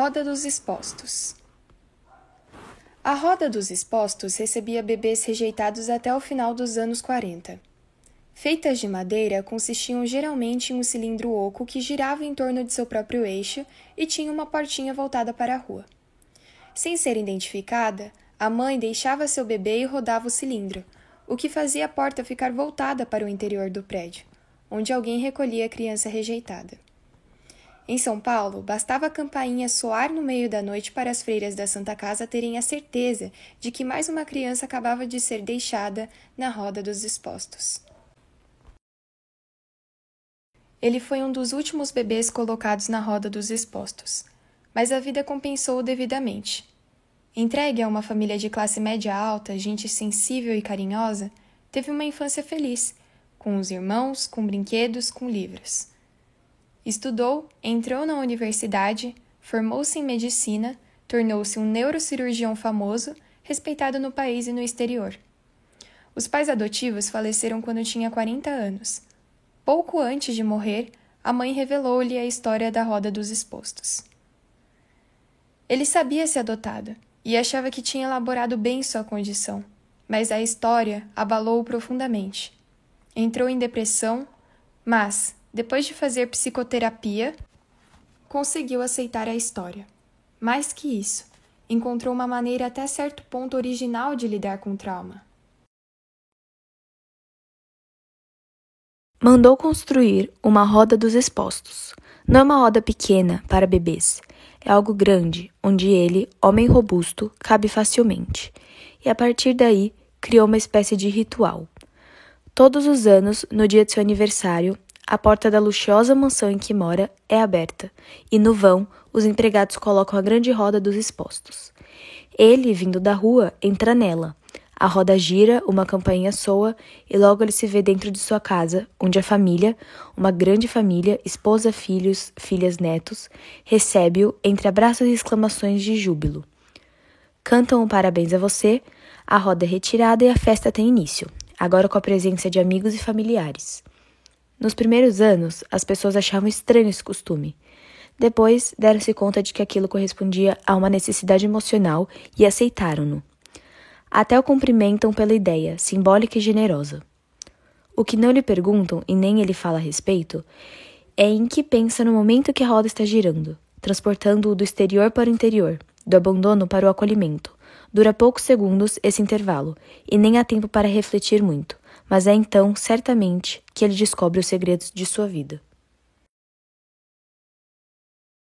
Roda dos Expostos A Roda dos Expostos recebia bebês rejeitados até o final dos anos 40. Feitas de madeira, consistiam geralmente em um cilindro oco que girava em torno de seu próprio eixo e tinha uma portinha voltada para a rua. Sem ser identificada, a mãe deixava seu bebê e rodava o cilindro, o que fazia a porta ficar voltada para o interior do prédio, onde alguém recolhia a criança rejeitada. Em São Paulo, bastava a campainha soar no meio da noite para as freiras da Santa Casa terem a certeza de que mais uma criança acabava de ser deixada na roda dos expostos. Ele foi um dos últimos bebês colocados na roda dos expostos, mas a vida compensou-o devidamente. Entregue a uma família de classe média alta, gente sensível e carinhosa, teve uma infância feliz, com os irmãos, com brinquedos, com livros. Estudou, entrou na universidade, formou-se em medicina, tornou-se um neurocirurgião famoso, respeitado no país e no exterior. Os pais adotivos faleceram quando tinha 40 anos Pouco antes de morrer, a mãe revelou-lhe a história da roda dos expostos. Ele sabia ser adotado e achava que tinha elaborado bem sua condição, mas a história abalou-o profundamente. Entrou em depressão, mas, depois de fazer psicoterapia, conseguiu aceitar a história. Mais que isso, encontrou uma maneira até certo ponto original de lidar com o trauma. Mandou construir uma roda dos expostos. Não é uma roda pequena para bebês, é algo grande, onde ele, homem robusto, cabe facilmente. E a partir daí, criou uma espécie de ritual. Todos os anos, no dia de seu aniversário, a porta da luxuosa mansão em que mora é aberta, e no vão, os empregados colocam a grande roda dos expostos. Ele, vindo da rua, entra nela, a roda gira, uma campainha soa e logo ele se vê dentro de sua casa, onde a família, uma grande família, esposa, filhos, filhas, netos, recebe-o entre abraços e exclamações de júbilo. Cantam um parabéns a você, a roda é retirada e a festa tem início, agora com a presença de amigos e familiares. Nos primeiros anos, as pessoas achavam estranho esse costume. Depois, deram-se conta de que aquilo correspondia a uma necessidade emocional e aceitaram-no até o cumprimentam pela ideia, simbólica e generosa. O que não lhe perguntam e nem ele fala a respeito é em que pensa no momento que a roda está girando, transportando-o do exterior para o interior, do abandono para o acolhimento. Dura poucos segundos esse intervalo, e nem há tempo para refletir muito, mas é então, certamente, que ele descobre os segredos de sua vida.